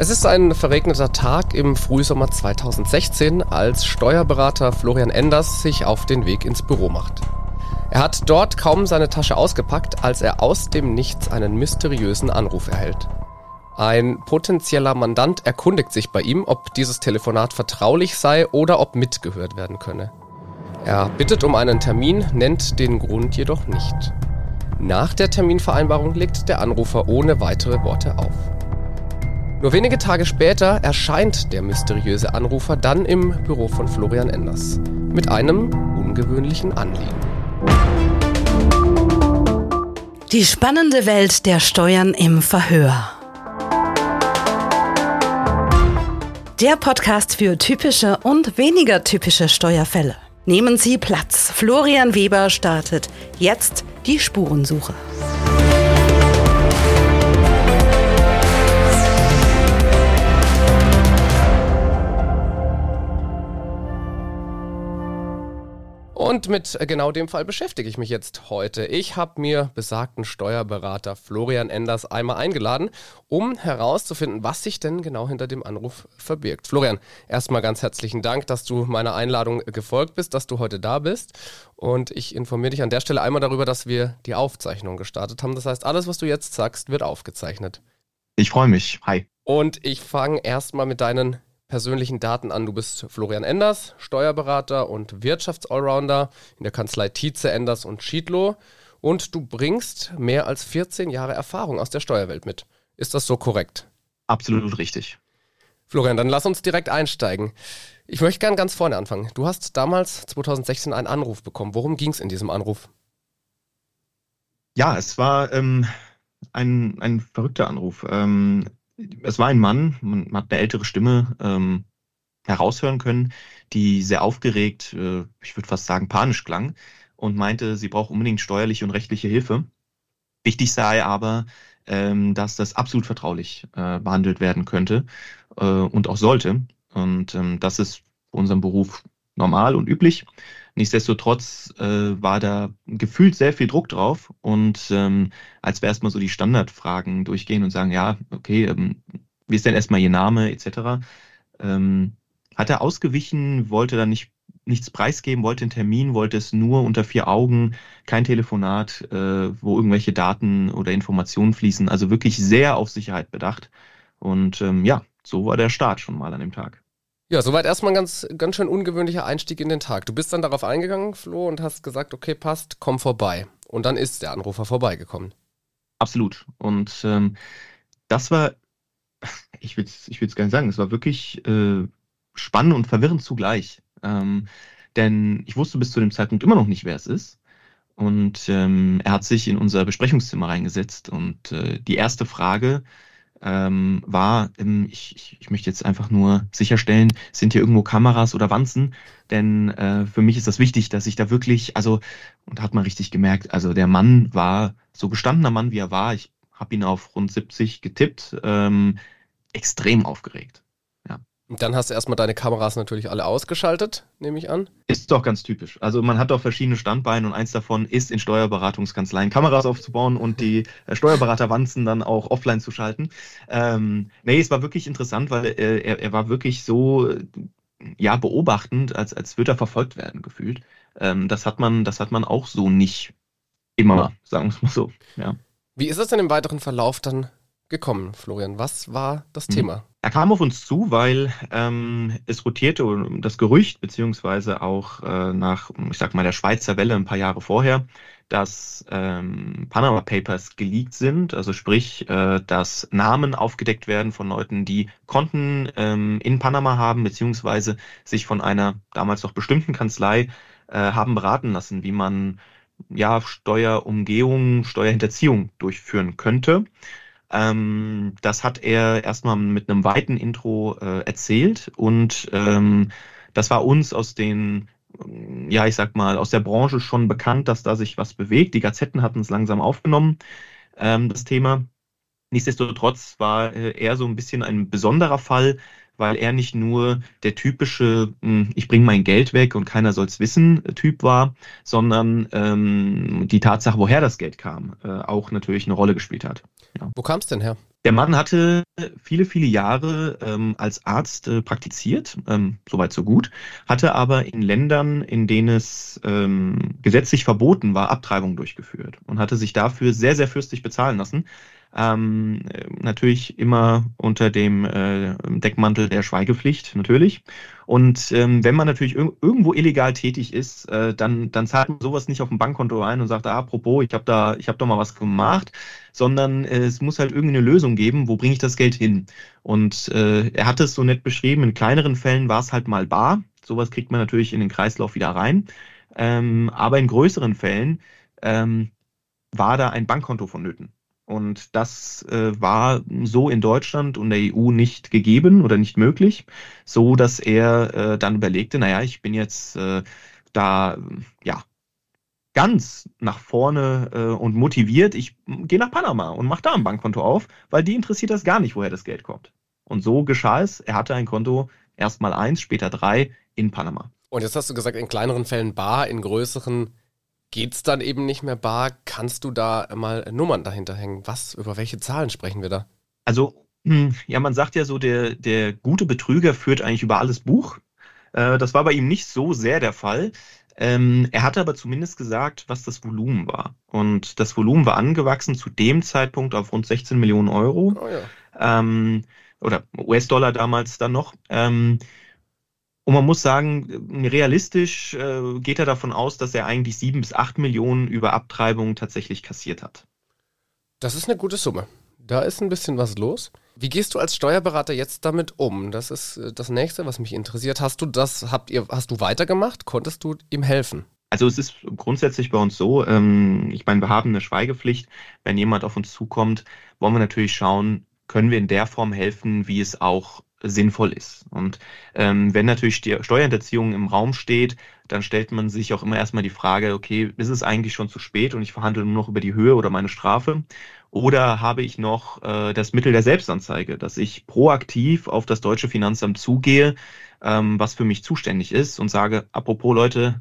Es ist ein verregneter Tag im Frühsommer 2016, als Steuerberater Florian Enders sich auf den Weg ins Büro macht. Er hat dort kaum seine Tasche ausgepackt, als er aus dem Nichts einen mysteriösen Anruf erhält. Ein potenzieller Mandant erkundigt sich bei ihm, ob dieses Telefonat vertraulich sei oder ob mitgehört werden könne. Er bittet um einen Termin, nennt den Grund jedoch nicht. Nach der Terminvereinbarung legt der Anrufer ohne weitere Worte auf. Nur wenige Tage später erscheint der mysteriöse Anrufer dann im Büro von Florian Enders mit einem ungewöhnlichen Anliegen. Die spannende Welt der Steuern im Verhör. Der Podcast für typische und weniger typische Steuerfälle. Nehmen Sie Platz. Florian Weber startet jetzt die Spurensuche. Und mit genau dem Fall beschäftige ich mich jetzt heute. Ich habe mir besagten Steuerberater Florian Enders einmal eingeladen, um herauszufinden, was sich denn genau hinter dem Anruf verbirgt. Florian, erstmal ganz herzlichen Dank, dass du meiner Einladung gefolgt bist, dass du heute da bist. Und ich informiere dich an der Stelle einmal darüber, dass wir die Aufzeichnung gestartet haben. Das heißt, alles, was du jetzt sagst, wird aufgezeichnet. Ich freue mich. Hi. Und ich fange erstmal mit deinen persönlichen Daten an. Du bist Florian Enders, Steuerberater und Wirtschaftsallrounder in der Kanzlei Tietze Enders und Schiedlow und du bringst mehr als 14 Jahre Erfahrung aus der Steuerwelt mit. Ist das so korrekt? Absolut richtig. Florian, dann lass uns direkt einsteigen. Ich möchte gern ganz vorne anfangen. Du hast damals 2016 einen Anruf bekommen. Worum ging es in diesem Anruf? Ja, es war ähm, ein, ein verrückter Anruf. Ähm, es war ein Mann, man hat eine ältere Stimme ähm, heraushören können, die sehr aufgeregt, äh, ich würde fast sagen panisch klang und meinte, sie braucht unbedingt steuerliche und rechtliche Hilfe. Wichtig sei aber, ähm, dass das absolut vertraulich äh, behandelt werden könnte äh, und auch sollte. Und ähm, das ist für unseren Beruf normal und üblich. Nichtsdestotrotz äh, war da gefühlt sehr viel Druck drauf und ähm, als wir erstmal so die Standardfragen durchgehen und sagen, ja, okay, ähm, wie ist denn erstmal Ihr Name etc., ähm, hat er ausgewichen, wollte da nicht nichts preisgeben, wollte einen Termin, wollte es nur unter vier Augen, kein Telefonat, äh, wo irgendwelche Daten oder Informationen fließen, also wirklich sehr auf Sicherheit bedacht. Und ähm, ja, so war der Start schon mal an dem Tag. Ja, soweit erstmal ein ganz, ganz schön ungewöhnlicher Einstieg in den Tag. Du bist dann darauf eingegangen, Flo, und hast gesagt, okay, passt, komm vorbei. Und dann ist der Anrufer vorbeigekommen. Absolut. Und ähm, das war, ich will es ich gar nicht sagen, es war wirklich äh, spannend und verwirrend zugleich. Ähm, denn ich wusste bis zu dem Zeitpunkt immer noch nicht, wer es ist. Und ähm, er hat sich in unser Besprechungszimmer reingesetzt. Und äh, die erste Frage, ähm, war, ähm, ich, ich, ich möchte jetzt einfach nur sicherstellen, sind hier irgendwo Kameras oder Wanzen? Denn äh, für mich ist das wichtig, dass ich da wirklich, also, und hat man richtig gemerkt, also der Mann war so gestandener Mann, wie er war. Ich habe ihn auf rund 70 getippt, ähm, extrem aufgeregt. Und dann hast du erstmal deine Kameras natürlich alle ausgeschaltet, nehme ich an. Ist doch ganz typisch. Also man hat doch verschiedene Standbeine und eins davon ist in Steuerberatungskanzleien Kameras aufzubauen und die äh, Steuerberaterwanzen dann auch offline zu schalten. Ähm, nee, es war wirklich interessant, weil äh, er, er war wirklich so ja beobachtend, als, als würde er verfolgt werden, gefühlt. Ähm, das hat man, das hat man auch so nicht immer, sagen wir es mal so. Ja. Wie ist es denn im weiteren Verlauf dann gekommen, Florian? Was war das hm. Thema? Er kam auf uns zu, weil ähm, es rotierte das Gerücht, beziehungsweise auch äh, nach, ich sag mal, der Schweizer Welle ein paar Jahre vorher, dass ähm, Panama Papers geleakt sind, also sprich, äh, dass Namen aufgedeckt werden von Leuten, die Konten ähm, in Panama haben, beziehungsweise sich von einer damals noch bestimmten Kanzlei äh, haben beraten lassen, wie man ja Steuerumgehung, Steuerhinterziehung durchführen könnte. Ähm, das hat er erstmal mit einem weiten Intro äh, erzählt und ähm, das war uns aus den, ja, ich sag mal, aus der Branche schon bekannt, dass da sich was bewegt. Die Gazetten hatten es langsam aufgenommen, ähm, das Thema. Nichtsdestotrotz war äh, er so ein bisschen ein besonderer Fall, weil er nicht nur der typische hm, Ich bringe mein Geld weg und keiner soll's wissen Typ war, sondern ähm, die Tatsache, woher das Geld kam, äh, auch natürlich eine Rolle gespielt hat. Ja. Wo kam es denn her? Der Mann hatte viele, viele Jahre ähm, als Arzt äh, praktiziert, ähm, soweit so gut, hatte aber in Ländern, in denen es ähm, gesetzlich verboten war, Abtreibung durchgeführt und hatte sich dafür sehr, sehr fürstlich bezahlen lassen. Ähm, natürlich immer unter dem äh, Deckmantel der Schweigepflicht, natürlich. Und ähm, wenn man natürlich ir irgendwo illegal tätig ist, äh, dann, dann zahlt man sowas nicht auf dem Bankkonto ein und sagt, ah, apropos, ich habe da, ich habe doch mal was gemacht, sondern äh, es muss halt irgendeine Lösung geben, wo bringe ich das Geld hin? Und äh, er hat es so nett beschrieben, in kleineren Fällen war es halt mal bar. Sowas kriegt man natürlich in den Kreislauf wieder rein. Ähm, aber in größeren Fällen ähm, war da ein Bankkonto vonnöten. Und das äh, war so in Deutschland und der EU nicht gegeben oder nicht möglich, so dass er äh, dann überlegte, naja, ich bin jetzt äh, da, ja, ganz nach vorne äh, und motiviert, ich gehe nach Panama und mache da ein Bankkonto auf, weil die interessiert das gar nicht, woher das Geld kommt. Und so geschah es. Er hatte ein Konto, erst mal eins, später drei in Panama. Und jetzt hast du gesagt, in kleineren Fällen bar, in größeren geht es dann eben nicht mehr bar. Kannst du da mal Nummern dahinter hängen? Was, über welche Zahlen sprechen wir da? Also, hm, ja, man sagt ja so, der, der gute Betrüger führt eigentlich über alles Buch. Äh, das war bei ihm nicht so sehr der Fall. Ähm, er hatte aber zumindest gesagt, was das Volumen war. Und das Volumen war angewachsen zu dem Zeitpunkt auf rund 16 Millionen Euro. Oh ja. ähm, oder US-Dollar damals dann noch. Ähm, und man muss sagen, realistisch äh, geht er davon aus, dass er eigentlich sieben bis acht Millionen über Abtreibungen tatsächlich kassiert hat. Das ist eine gute Summe. Da ist ein bisschen was los. Wie gehst du als Steuerberater jetzt damit um? Das ist äh, das nächste, was mich interessiert. Hast du das, habt ihr, hast du weitergemacht? Konntest du ihm helfen? Also es ist grundsätzlich bei uns so, ähm, ich meine, wir haben eine Schweigepflicht. Wenn jemand auf uns zukommt, wollen wir natürlich schauen, können wir in der Form helfen, wie es auch sinnvoll ist. Und ähm, wenn natürlich Steuerhinterziehung im Raum steht, dann stellt man sich auch immer erstmal die Frage, okay, ist es eigentlich schon zu spät und ich verhandle nur noch über die Höhe oder meine Strafe? Oder habe ich noch äh, das Mittel der Selbstanzeige, dass ich proaktiv auf das deutsche Finanzamt zugehe, ähm, was für mich zuständig ist und sage, apropos Leute,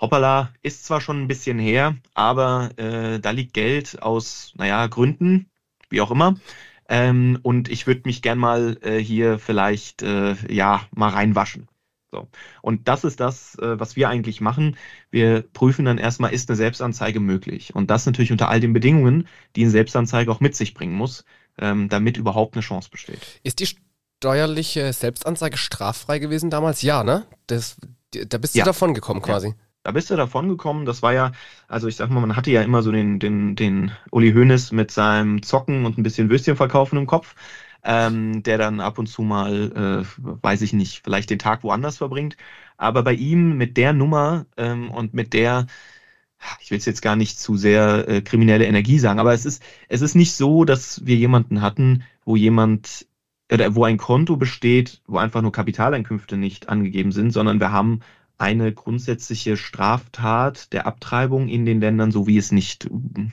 hoppala, ist zwar schon ein bisschen her, aber äh, da liegt Geld aus, naja, Gründen, wie auch immer. Ähm, und ich würde mich gern mal äh, hier vielleicht äh, ja mal reinwaschen. So. Und das ist das, äh, was wir eigentlich machen. Wir prüfen dann erstmal, ist eine Selbstanzeige möglich? Und das natürlich unter all den Bedingungen, die eine Selbstanzeige auch mit sich bringen muss, ähm, damit überhaupt eine Chance besteht. Ist die steuerliche Selbstanzeige straffrei gewesen damals? Ja, ne? Das, da bist du ja. davon gekommen quasi. Ja. Da bist du davon gekommen. Das war ja, also ich sag mal, man hatte ja immer so den, den, den Uli Hoeneß mit seinem Zocken und ein bisschen Würstchen verkaufen im Kopf, ähm, der dann ab und zu mal, äh, weiß ich nicht, vielleicht den Tag woanders verbringt. Aber bei ihm mit der Nummer ähm, und mit der, ich will es jetzt gar nicht zu sehr äh, kriminelle Energie sagen, aber es ist, es ist nicht so, dass wir jemanden hatten, wo jemand oder wo ein Konto besteht, wo einfach nur Kapitaleinkünfte nicht angegeben sind, sondern wir haben eine grundsätzliche Straftat der Abtreibung in den Ländern, so wie es nicht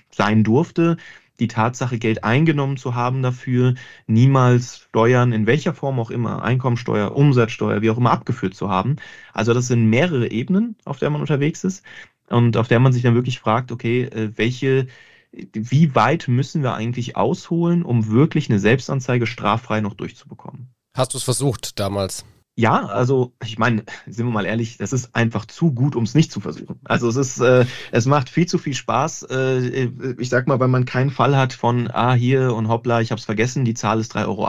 sein durfte. Die Tatsache, Geld eingenommen zu haben dafür, niemals Steuern in welcher Form auch immer, Einkommensteuer, Umsatzsteuer, wie auch immer, abgeführt zu haben. Also das sind mehrere Ebenen, auf der man unterwegs ist und auf der man sich dann wirklich fragt, okay, äh, welche, wie weit müssen wir eigentlich ausholen, um wirklich eine Selbstanzeige straffrei noch durchzubekommen? Hast du es versucht damals? Ja, also ich meine, sind wir mal ehrlich, das ist einfach zu gut, um es nicht zu versuchen. Also es ist, äh, es macht viel zu viel Spaß. Äh, ich sag mal, wenn man keinen Fall hat von, ah, hier und hoppla, ich habe es vergessen, die Zahl ist 3,80 Euro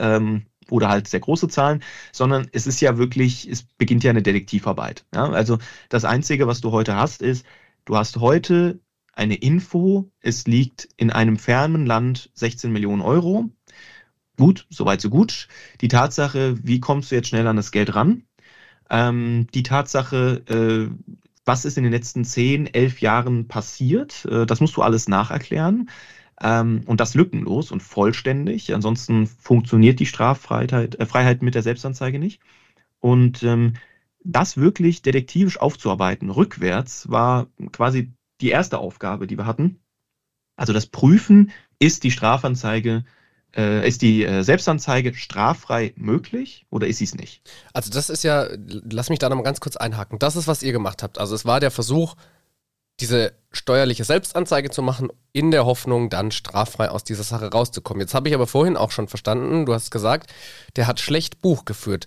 ähm, oder halt sehr große Zahlen, sondern es ist ja wirklich, es beginnt ja eine Detektivarbeit. Ja? Also das Einzige, was du heute hast, ist, du hast heute eine Info, es liegt in einem fernen Land 16 Millionen Euro Gut, soweit so gut. Die Tatsache, wie kommst du jetzt schnell an das Geld ran? Ähm, die Tatsache, äh, was ist in den letzten zehn, elf Jahren passiert, äh, das musst du alles nacherklären. Ähm, und das lückenlos und vollständig. Ansonsten funktioniert die Straffreiheit äh, mit der Selbstanzeige nicht. Und ähm, das wirklich detektivisch aufzuarbeiten, rückwärts, war quasi die erste Aufgabe, die wir hatten. Also das Prüfen, ist die Strafanzeige äh, ist die äh, Selbstanzeige straffrei möglich oder ist sie es nicht? Also das ist ja, lass mich da nochmal ganz kurz einhaken. Das ist, was ihr gemacht habt. Also es war der Versuch, diese steuerliche Selbstanzeige zu machen, in der Hoffnung, dann straffrei aus dieser Sache rauszukommen. Jetzt habe ich aber vorhin auch schon verstanden, du hast gesagt, der hat schlecht Buch geführt.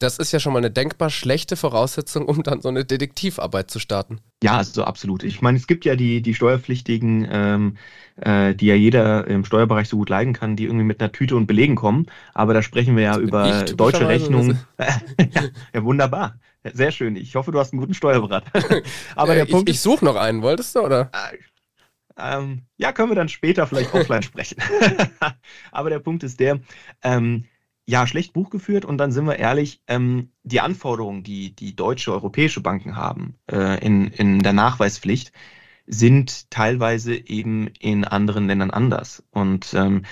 Das ist ja schon mal eine denkbar schlechte Voraussetzung, um dann so eine Detektivarbeit zu starten. Ja, also absolut. Ich meine, es gibt ja die, die Steuerpflichtigen, ähm, äh, die ja jeder im Steuerbereich so gut leiden kann, die irgendwie mit einer Tüte und Belegen kommen. Aber da sprechen wir ja das über deutsche Rechnungen. ja, wunderbar. Sehr schön. Ich hoffe, du hast einen guten Steuerberater. Aber ja, der Punkt ich, ich suche noch einen, wolltest du, oder? Ähm, ja, können wir dann später vielleicht offline sprechen. Aber der Punkt ist der, ähm, ja, schlecht Buch geführt und dann sind wir ehrlich, ähm, die Anforderungen, die die deutsche, europäische Banken haben äh, in, in der Nachweispflicht, sind teilweise eben in anderen Ländern anders. Und ähm,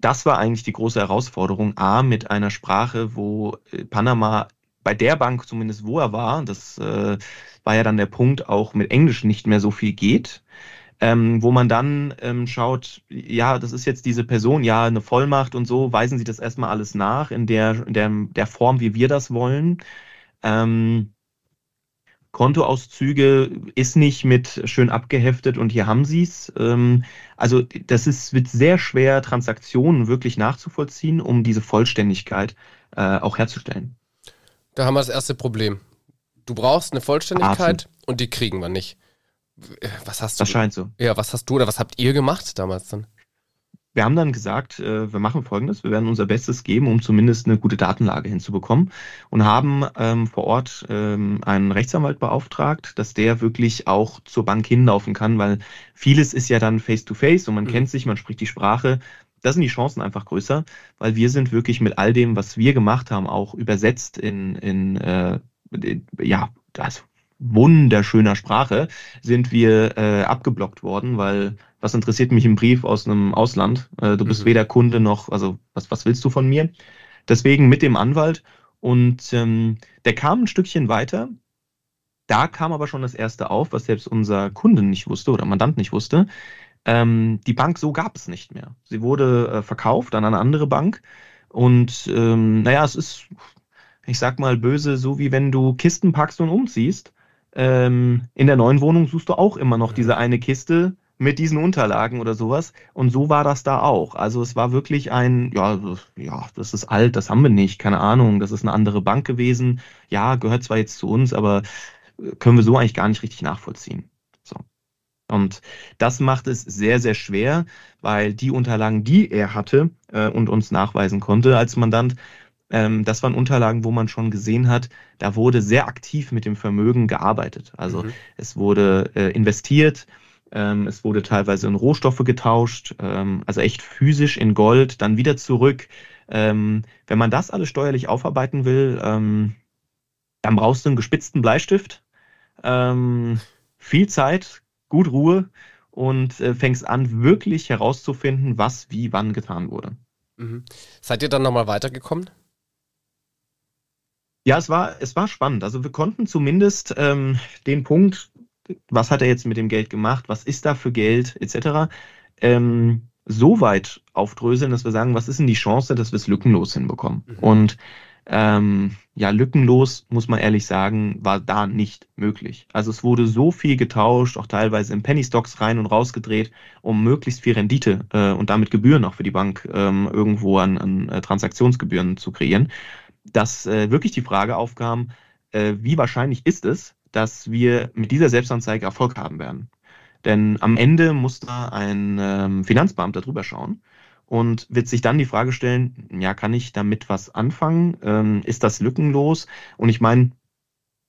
das war eigentlich die große Herausforderung, A, mit einer Sprache, wo äh, Panama bei der Bank zumindest, wo er war, das äh, war ja dann der Punkt, auch mit Englisch nicht mehr so viel geht ähm, wo man dann ähm, schaut, ja, das ist jetzt diese Person, ja, eine Vollmacht und so, weisen Sie das erstmal alles nach in der, in der, der Form, wie wir das wollen. Ähm, Kontoauszüge ist nicht mit schön abgeheftet und hier haben Sie es. Ähm, also das ist, wird sehr schwer, Transaktionen wirklich nachzuvollziehen, um diese Vollständigkeit äh, auch herzustellen. Da haben wir das erste Problem. Du brauchst eine Vollständigkeit Absolut. und die kriegen wir nicht. Was hast du? Das scheint so. Ja, was hast du oder was habt ihr gemacht damals dann? Wir haben dann gesagt, äh, wir machen Folgendes, wir werden unser Bestes geben, um zumindest eine gute Datenlage hinzubekommen und haben ähm, vor Ort ähm, einen Rechtsanwalt beauftragt, dass der wirklich auch zur Bank hinlaufen kann, weil vieles ist ja dann face-to-face -face und man mhm. kennt sich, man spricht die Sprache. Da sind die Chancen einfach größer, weil wir sind wirklich mit all dem, was wir gemacht haben, auch übersetzt in, in, äh, in ja, also wunderschöner Sprache sind wir äh, abgeblockt worden, weil was interessiert mich im Brief aus einem Ausland? Äh, du bist mhm. weder Kunde noch, also was, was willst du von mir? Deswegen mit dem Anwalt und ähm, der kam ein Stückchen weiter. Da kam aber schon das erste auf, was selbst unser Kunde nicht wusste oder Mandant nicht wusste. Ähm, die Bank so gab es nicht mehr. Sie wurde äh, verkauft an eine andere Bank und ähm, naja, es ist, ich sag mal böse, so wie wenn du Kisten packst und umziehst ähm, in der neuen Wohnung suchst du auch immer noch diese eine Kiste mit diesen Unterlagen oder sowas. Und so war das da auch. Also es war wirklich ein, ja, ja, das ist alt, das haben wir nicht, keine Ahnung, das ist eine andere Bank gewesen. Ja, gehört zwar jetzt zu uns, aber äh, können wir so eigentlich gar nicht richtig nachvollziehen. So. Und das macht es sehr, sehr schwer, weil die Unterlagen, die er hatte äh, und uns nachweisen konnte als Mandant, ähm, das waren Unterlagen, wo man schon gesehen hat, da wurde sehr aktiv mit dem Vermögen gearbeitet. Also mhm. es wurde äh, investiert, ähm, es wurde teilweise in Rohstoffe getauscht, ähm, also echt physisch in Gold, dann wieder zurück. Ähm, wenn man das alles steuerlich aufarbeiten will, ähm, dann brauchst du einen gespitzten Bleistift, ähm, viel Zeit, gut Ruhe und äh, fängst an, wirklich herauszufinden, was wie wann getan wurde. Mhm. Seid ihr dann nochmal weitergekommen? Ja, es war, es war spannend. Also wir konnten zumindest ähm, den Punkt, was hat er jetzt mit dem Geld gemacht, was ist da für Geld, etc., ähm, so weit aufdröseln, dass wir sagen, was ist denn die Chance, dass wir es lückenlos hinbekommen? Mhm. Und ähm, ja, lückenlos, muss man ehrlich sagen, war da nicht möglich. Also es wurde so viel getauscht, auch teilweise in Penny Stocks rein und raus gedreht, um möglichst viel Rendite äh, und damit Gebühren auch für die Bank ähm, irgendwo an, an äh, Transaktionsgebühren zu kreieren dass äh, wirklich die Frage aufkam, äh, wie wahrscheinlich ist es, dass wir mit dieser Selbstanzeige Erfolg haben werden. Denn am Ende muss da ein ähm, Finanzbeamter drüber schauen und wird sich dann die Frage stellen, ja, kann ich damit was anfangen? Ähm, ist das lückenlos? Und ich meine,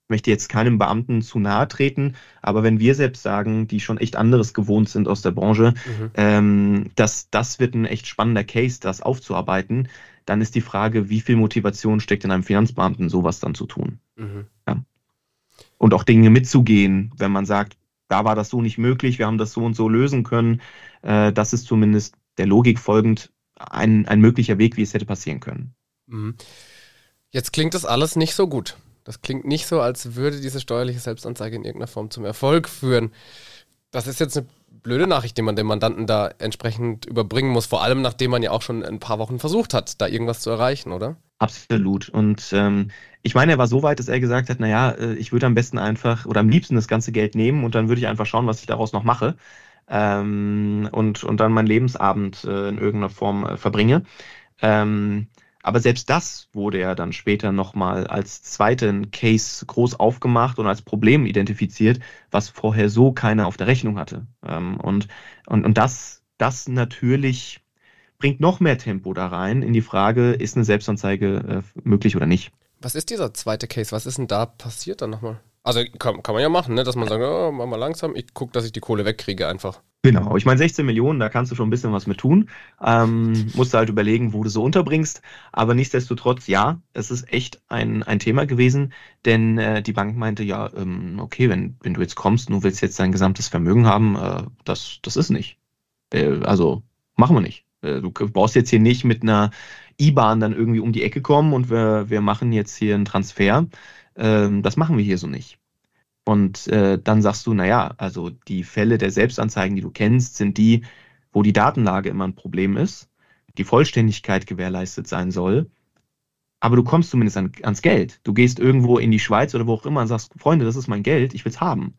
ich möchte jetzt keinem Beamten zu nahe treten, aber wenn wir selbst sagen, die schon echt anderes gewohnt sind aus der Branche, mhm. ähm, dass das wird ein echt spannender Case, das aufzuarbeiten, dann ist die Frage, wie viel Motivation steckt in einem Finanzbeamten, sowas dann zu tun. Mhm. Ja. Und auch Dinge mitzugehen, wenn man sagt, da war das so nicht möglich, wir haben das so und so lösen können. Äh, das ist zumindest der Logik folgend ein, ein möglicher Weg, wie es hätte passieren können. Mhm. Jetzt klingt das alles nicht so gut. Das klingt nicht so, als würde diese steuerliche Selbstanzeige in irgendeiner Form zum Erfolg führen. Das ist jetzt eine blöde Nachricht, die man dem Mandanten da entsprechend überbringen muss. Vor allem, nachdem man ja auch schon ein paar Wochen versucht hat, da irgendwas zu erreichen, oder? Absolut. Und ähm, ich meine, er war so weit, dass er gesagt hat, naja, äh, ich würde am besten einfach oder am liebsten das ganze Geld nehmen und dann würde ich einfach schauen, was ich daraus noch mache ähm, und, und dann meinen Lebensabend äh, in irgendeiner Form äh, verbringe. Ähm, aber selbst das wurde ja dann später nochmal als zweiten Case groß aufgemacht und als Problem identifiziert, was vorher so keiner auf der Rechnung hatte. Ähm, und, und, und das, das natürlich bringt noch mehr Tempo da rein in die Frage, ist eine Selbstanzeige äh, möglich oder nicht. Was ist dieser zweite Case? Was ist denn da passiert dann nochmal? Also kann, kann man ja machen, ne? dass man sagt, oh, mach mal langsam, ich gucke, dass ich die Kohle wegkriege einfach. Genau, ich meine 16 Millionen, da kannst du schon ein bisschen was mit tun. Ähm, musst du halt überlegen, wo du so unterbringst. Aber nichtsdestotrotz, ja, es ist echt ein, ein Thema gewesen, denn äh, die Bank meinte, ja, ähm, okay, wenn, wenn du jetzt kommst, du willst jetzt dein gesamtes Vermögen haben, äh, das, das ist nicht. Äh, also machen wir nicht. Äh, du brauchst jetzt hier nicht mit einer IBAN dann irgendwie um die Ecke kommen und wir, wir machen jetzt hier einen Transfer. Ähm, das machen wir hier so nicht. Und äh, dann sagst du, naja, also die Fälle der Selbstanzeigen, die du kennst, sind die, wo die Datenlage immer ein Problem ist, die Vollständigkeit gewährleistet sein soll. Aber du kommst zumindest an, ans Geld. Du gehst irgendwo in die Schweiz oder wo auch immer und sagst, Freunde, das ist mein Geld, ich will's haben.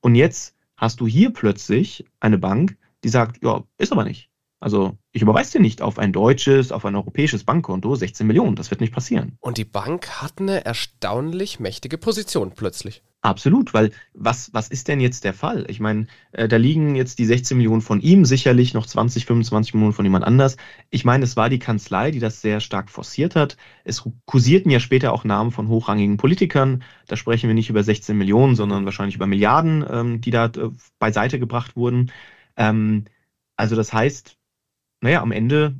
Und jetzt hast du hier plötzlich eine Bank, die sagt, ja, ist aber nicht. Also ich überweise dir nicht auf ein deutsches, auf ein europäisches Bankkonto 16 Millionen. Das wird nicht passieren. Und die Bank hat eine erstaunlich mächtige Position plötzlich. Absolut, weil was, was ist denn jetzt der Fall? Ich meine, äh, da liegen jetzt die 16 Millionen von ihm, sicherlich noch 20, 25 Millionen von jemand anders. Ich meine, es war die Kanzlei, die das sehr stark forciert hat. Es kursierten ja später auch Namen von hochrangigen Politikern. Da sprechen wir nicht über 16 Millionen, sondern wahrscheinlich über Milliarden, ähm, die da äh, beiseite gebracht wurden. Ähm, also das heißt, naja, am Ende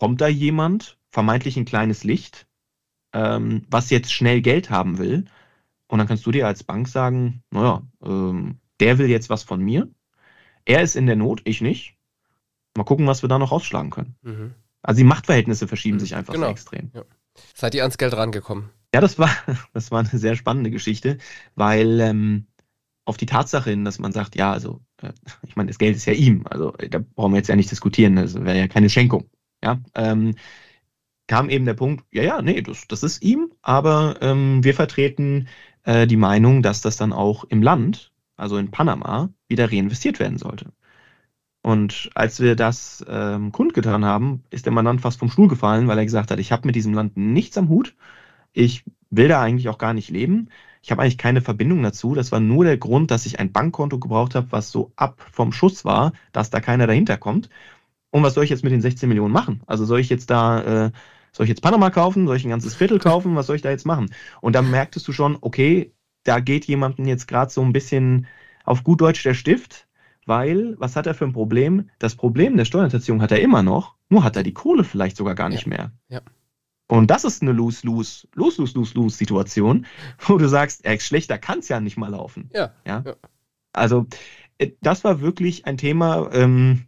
kommt da jemand, vermeintlich ein kleines Licht, ähm, was jetzt schnell Geld haben will und dann kannst du dir als Bank sagen, naja, ähm, der will jetzt was von mir. Er ist in der Not, ich nicht. Mal gucken, was wir da noch rausschlagen können. Mhm. Also die Machtverhältnisse verschieben mhm. sich einfach genau. so extrem. Ja. Seid ihr ans Geld rangekommen? Ja, das war, das war eine sehr spannende Geschichte, weil ähm, auf die Tatsache hin, dass man sagt, ja, also, äh, ich meine, das Geld ist ja ihm, also da brauchen wir jetzt ja nicht diskutieren, das wäre ja keine Schenkung. Ja, ähm, kam eben der Punkt, ja, ja, nee, das, das ist ihm, aber ähm, wir vertreten äh, die Meinung, dass das dann auch im Land, also in Panama, wieder reinvestiert werden sollte. Und als wir das ähm, kundgetan haben, ist der Mandant fast vom Stuhl gefallen, weil er gesagt hat, ich habe mit diesem Land nichts am Hut. Ich will da eigentlich auch gar nicht leben. Ich habe eigentlich keine Verbindung dazu. Das war nur der Grund, dass ich ein Bankkonto gebraucht habe, was so ab vom Schuss war, dass da keiner dahinter kommt. Und was soll ich jetzt mit den 16 Millionen machen? Also soll ich jetzt da äh, soll ich jetzt Panama kaufen? Soll ich ein ganzes Viertel kaufen? Was soll ich da jetzt machen? Und dann merktest du schon, okay, da geht jemandem jetzt gerade so ein bisschen auf gut Deutsch der Stift, weil, was hat er für ein Problem? Das Problem der Steuerhinterziehung hat er immer noch, nur hat er die Kohle vielleicht sogar gar nicht ja. mehr. Ja. Und das ist eine Lose-Lose, Lose-Lose-Lose-Lose-Situation, wo du sagst, ey, schlechter kann es ja nicht mal laufen. Ja. ja. ja. Also, äh, das war wirklich ein Thema, ähm,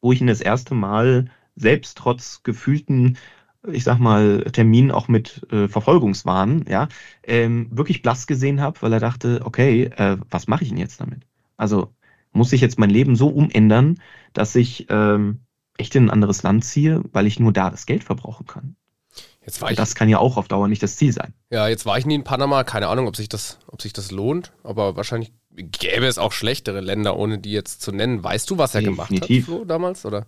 wo ich ihn das erste Mal selbst trotz gefühlten ich sag mal, Termin auch mit äh, Verfolgungswahn, ja, ähm, wirklich blass gesehen habe, weil er dachte, okay, äh, was mache ich denn jetzt damit? Also muss ich jetzt mein Leben so umändern, dass ich ähm, echt in ein anderes Land ziehe, weil ich nur da das Geld verbrauchen kann. Jetzt war ich, das kann ja auch auf Dauer nicht das Ziel sein. Ja, jetzt war ich nie in Panama, keine Ahnung, ob sich das, ob sich das lohnt, aber wahrscheinlich gäbe es auch schlechtere Länder, ohne die jetzt zu nennen. Weißt du, was er Definitiv. gemacht hat, Flo, damals, oder?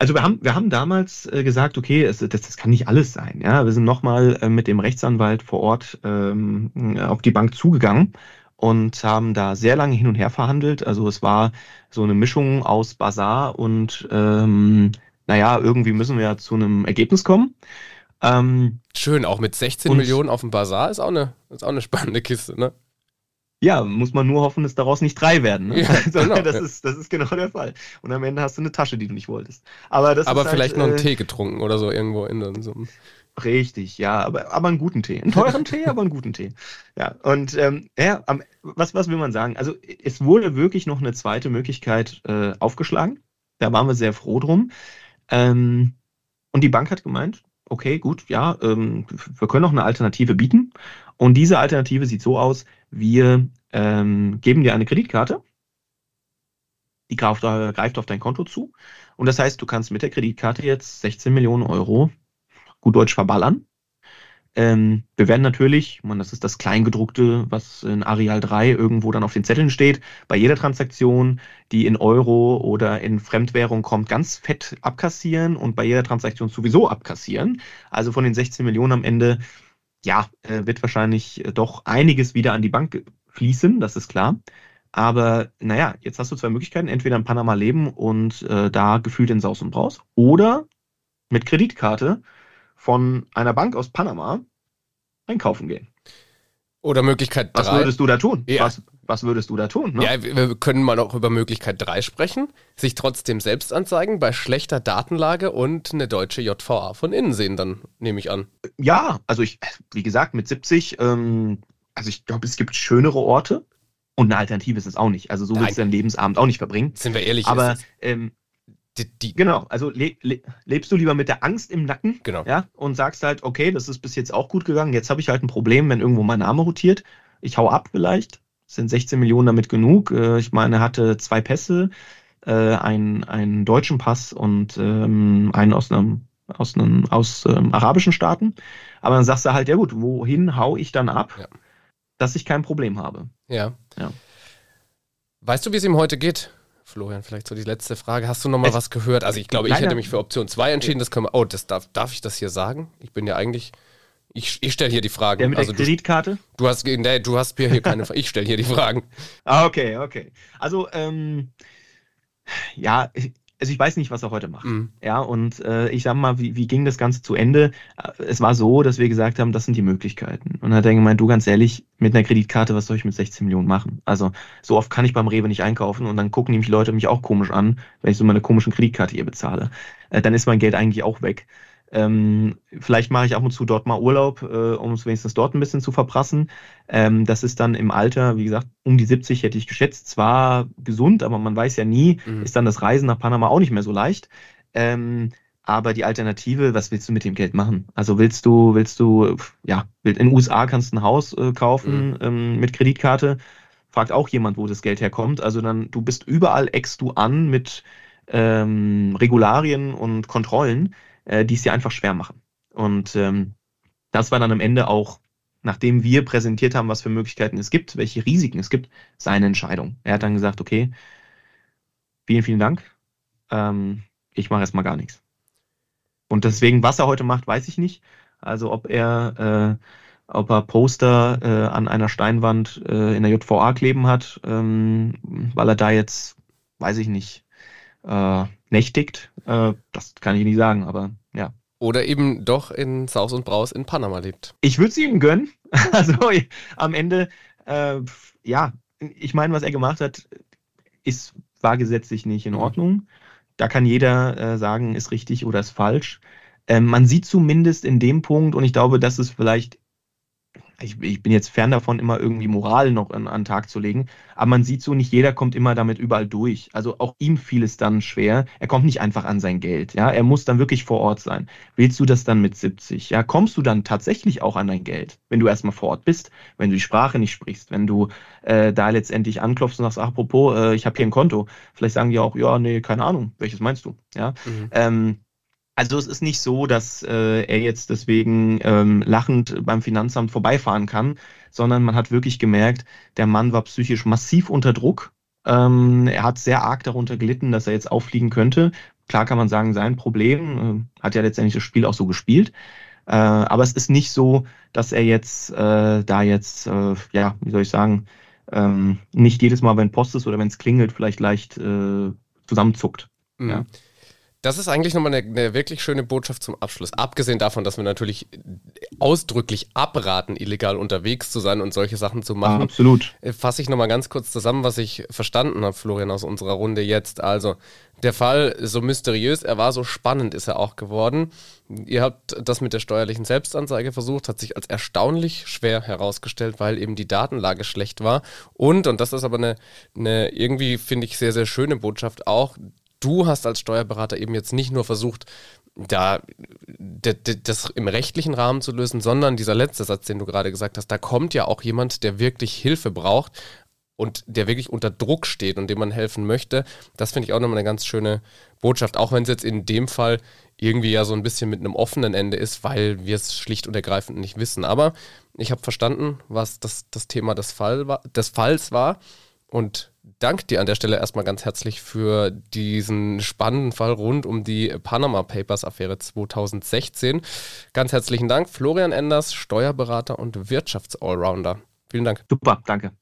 Also wir haben, wir haben damals äh, gesagt, okay, es, das, das kann nicht alles sein. Ja, wir sind nochmal äh, mit dem Rechtsanwalt vor Ort ähm, auf die Bank zugegangen und haben da sehr lange hin und her verhandelt. Also es war so eine Mischung aus Bazar und ähm, naja, irgendwie müssen wir ja zu einem Ergebnis kommen. Ähm, Schön, auch mit 16 Millionen auf dem Bazar ist auch eine, ist auch eine spannende Kiste, ne? Ja, muss man nur hoffen, dass daraus nicht drei werden. Ne? Ja, also, genau, das, ist, das ist genau der Fall. Und am Ende hast du eine Tasche, die du nicht wolltest. Aber, das aber ist vielleicht halt, noch einen äh, Tee getrunken oder so irgendwo in so einem. Richtig, ja, aber, aber einen guten Tee. Einen teuren Tee, aber einen guten Tee. Ja, und ähm, ja, was, was will man sagen? Also es wurde wirklich noch eine zweite Möglichkeit äh, aufgeschlagen. Da waren wir sehr froh drum. Ähm, und die Bank hat gemeint, okay, gut, ja, ähm, wir können noch eine Alternative bieten. Und diese Alternative sieht so aus, wir ähm, geben dir eine Kreditkarte, die greift, greift auf dein Konto zu. Und das heißt, du kannst mit der Kreditkarte jetzt 16 Millionen Euro gut Deutsch verballern. Ähm, wir werden natürlich, man, das ist das Kleingedruckte, was in Areal 3 irgendwo dann auf den Zetteln steht, bei jeder Transaktion, die in Euro oder in Fremdwährung kommt, ganz fett abkassieren und bei jeder Transaktion sowieso abkassieren. Also von den 16 Millionen am Ende, ja, äh, wird wahrscheinlich äh, doch einiges wieder an die Bank fließen, das ist klar. Aber naja, jetzt hast du zwei Möglichkeiten, entweder in Panama leben und äh, da gefühlt in Saus und Braus oder mit Kreditkarte von einer Bank aus Panama einkaufen gehen. Oder Möglichkeit 3. Was würdest du da tun? Ja. Was, was würdest du da tun? Ne? Ja, wir können mal auch über Möglichkeit 3 sprechen. Sich trotzdem selbst anzeigen bei schlechter Datenlage und eine deutsche JVA von innen sehen, dann nehme ich an. Ja, also ich, wie gesagt, mit 70, ähm, also ich glaube, es gibt schönere Orte und eine Alternative ist es auch nicht. Also so willst du deinen Lebensabend auch nicht verbringen. Sind wir ehrlich? Aber ähm, die, die, genau, also le le lebst du lieber mit der Angst im Nacken genau. ja, und sagst halt, okay, das ist bis jetzt auch gut gegangen, jetzt habe ich halt ein Problem, wenn irgendwo mein Name rotiert. Ich hau ab vielleicht. Sind 16 Millionen damit genug? Äh, ich meine, er hatte zwei Pässe, äh, einen, einen deutschen Pass und ähm, einen aus einem aus einem aus ähm, arabischen Staaten. Aber dann sagst du halt, ja gut, wohin hau ich dann ab, Ja. dass ich kein Problem habe? Ja. Ja. Weißt du, wie es ihm heute geht? Florian, vielleicht so die letzte Frage. Hast du noch mal Es- was gehört? Also ich glaube, ich hätte mich für Option 2 entschieden. Das können wir, oh, das darf, darf ich das hier sagen? Ich bin ja eigentlich, ich, ich stelle hier die Fragen. Der mit also der du, Kreditkarte? du hast, nee, du hast mir hier keine, ich stelle hier die Fragen. Ah, okay, okay. Also, ähm, ja, ich- also ich weiß nicht, was er heute macht. Mhm. Ja, und äh, ich sag mal, wie, wie ging das Ganze zu Ende? Äh, Es war so, dass wir gesagt haben, das sind die Möglichkeiten. Und dann hat er gemeint, du ganz ehrlich, mit einer Kreditkarte, was soll ich mit 16 Millionen machen? Also so oft kann ich beim Rewe nicht einkaufen und dann gucken nämlich Leute mich auch komisch an, wenn ich so meine komischen Kreditkarte hier bezahle. Äh, dann ist mein Geld eigentlich auch weg. Ähm, vielleicht mache ich ab und zu dort mal Urlaub, äh, um es wenigstens dort ein bisschen zu verprassen. Ähm, das ist dann im Alter, wie gesagt, um die 70 hätte ich geschätzt. Zwar gesund, aber man weiß ja nie, Mhm. ist dann das Reisen nach Panama auch nicht mehr so leicht. Ähm, aber die Alternative, was willst du mit dem Geld machen? Also willst du, willst du, ja, in den USA kannst du ein Haus äh, kaufen ähm, mit Kreditkarte. Fragt auch jemand, wo das Geld herkommt. Also dann, du bist überall eckst du an mit ähm, Regularien und Kontrollen, äh, die es dir einfach schwer machen. Und ähm, das war dann am Ende auch, nachdem wir präsentiert haben, was für Möglichkeiten es gibt, welche Risiken es gibt, seine Entscheidung. Er hat dann gesagt, okay, vielen, vielen Dank. Ähm, ich mache erstmal gar nichts. Und deswegen, was er heute macht, weiß ich nicht. Also ob er, äh, ob er Poster äh, an einer Steinwand äh, in der JVA kleben hat, ähm, weil er da jetzt, weiß ich nicht, äh, nächtigt, äh, das kann ich nicht sagen, aber ja. Oder eben doch in Saus und Braus in Panama lebt. Ich würde es ihm gönnen. Also am Ende, äh, ja, ich meine, was er gemacht hat, ist war gesetzlich nicht in Mhm. Ordnung. Da kann jeder äh, sagen, ist richtig oder ist falsch. Ähm, man sieht zumindest in dem Punkt, und ich glaube, das ist vielleicht, ich, ich bin jetzt fern davon, immer irgendwie Moral noch an, an den Tag zu legen, aber man sieht so, nicht jeder kommt immer damit überall durch. Also auch ihm fiel es dann schwer. Er kommt nicht einfach an sein Geld. Ja, er muss dann wirklich vor Ort sein. Willst du das dann mit 70? Ja, kommst du dann tatsächlich auch an dein Geld, wenn du erstmal vor Ort bist, wenn du die Sprache nicht sprichst, wenn du äh, da letztendlich anklopfst und sagst, apropos, äh, ich habe hier ein Konto. Vielleicht sagen die auch, ja, nee, keine Ahnung, welches meinst du? Ja, Mhm. ähm, also es ist nicht so, dass äh, er jetzt deswegen ähm, lachend beim Finanzamt vorbeifahren kann, sondern man hat wirklich gemerkt, der Mann war psychisch massiv unter Druck. Ähm, er hat sehr arg darunter gelitten, dass er jetzt auffliegen könnte. Klar kann man sagen, sein Problem, äh, hat ja letztendlich das Spiel auch so gespielt. Äh, aber es ist nicht so, dass er jetzt äh, da jetzt, äh, ja, wie soll ich sagen, ähm, nicht jedes Mal, wenn Post ist oder wenn es klingelt, vielleicht leicht äh, zusammenzuckt. Mhm. Ja. Das ist eigentlich nochmal eine, eine wirklich schöne Botschaft zum Abschluss. Abgesehen davon, dass wir natürlich ausdrücklich abraten, illegal unterwegs zu sein und solche Sachen zu machen, absolut. äh, fasse ich nochmal ganz kurz zusammen, was ich verstanden habe, Florian, aus unserer Runde jetzt. Also, der Fall, so mysteriös er war, so spannend ist er auch geworden. Ihr habt das mit der steuerlichen Selbstanzeige versucht, hat sich als erstaunlich schwer herausgestellt, weil eben die Datenlage schlecht war. Und, und das ist aber eine, eine irgendwie, finde ich, sehr, sehr schöne Botschaft auch, du hast als Steuerberater eben jetzt nicht nur versucht, da das im rechtlichen Rahmen zu lösen, sondern dieser letzte Satz, den du gerade gesagt hast, da kommt ja auch jemand, der wirklich Hilfe braucht. und der wirklich unter Druck steht und dem man helfen möchte. Das finde ich auch nochmal eine ganz schöne Botschaft, auch wenn es jetzt in dem Fall irgendwie ja so ein bisschen mit einem offenen Ende ist, weil wir es schlicht und ergreifend nicht wissen. Aber ich habe verstanden, was das, das Thema des, Fall war, des Falls war und danke dir an der Stelle erstmal ganz herzlich für diesen spannenden Fall rund um die Panama Papers Affäre 2016. Ganz herzlichen Dank, Florian Enders, Steuerberater und Wirtschafts-Allrounder. Vielen Dank. Super, danke.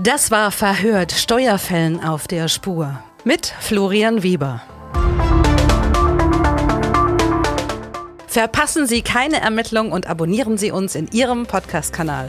Das war Verhört Steuerfällen auf der Spur mit Florian Weber. Verpassen Sie keine Ermittlung und abonnieren Sie uns in Ihrem Podcast-Kanal.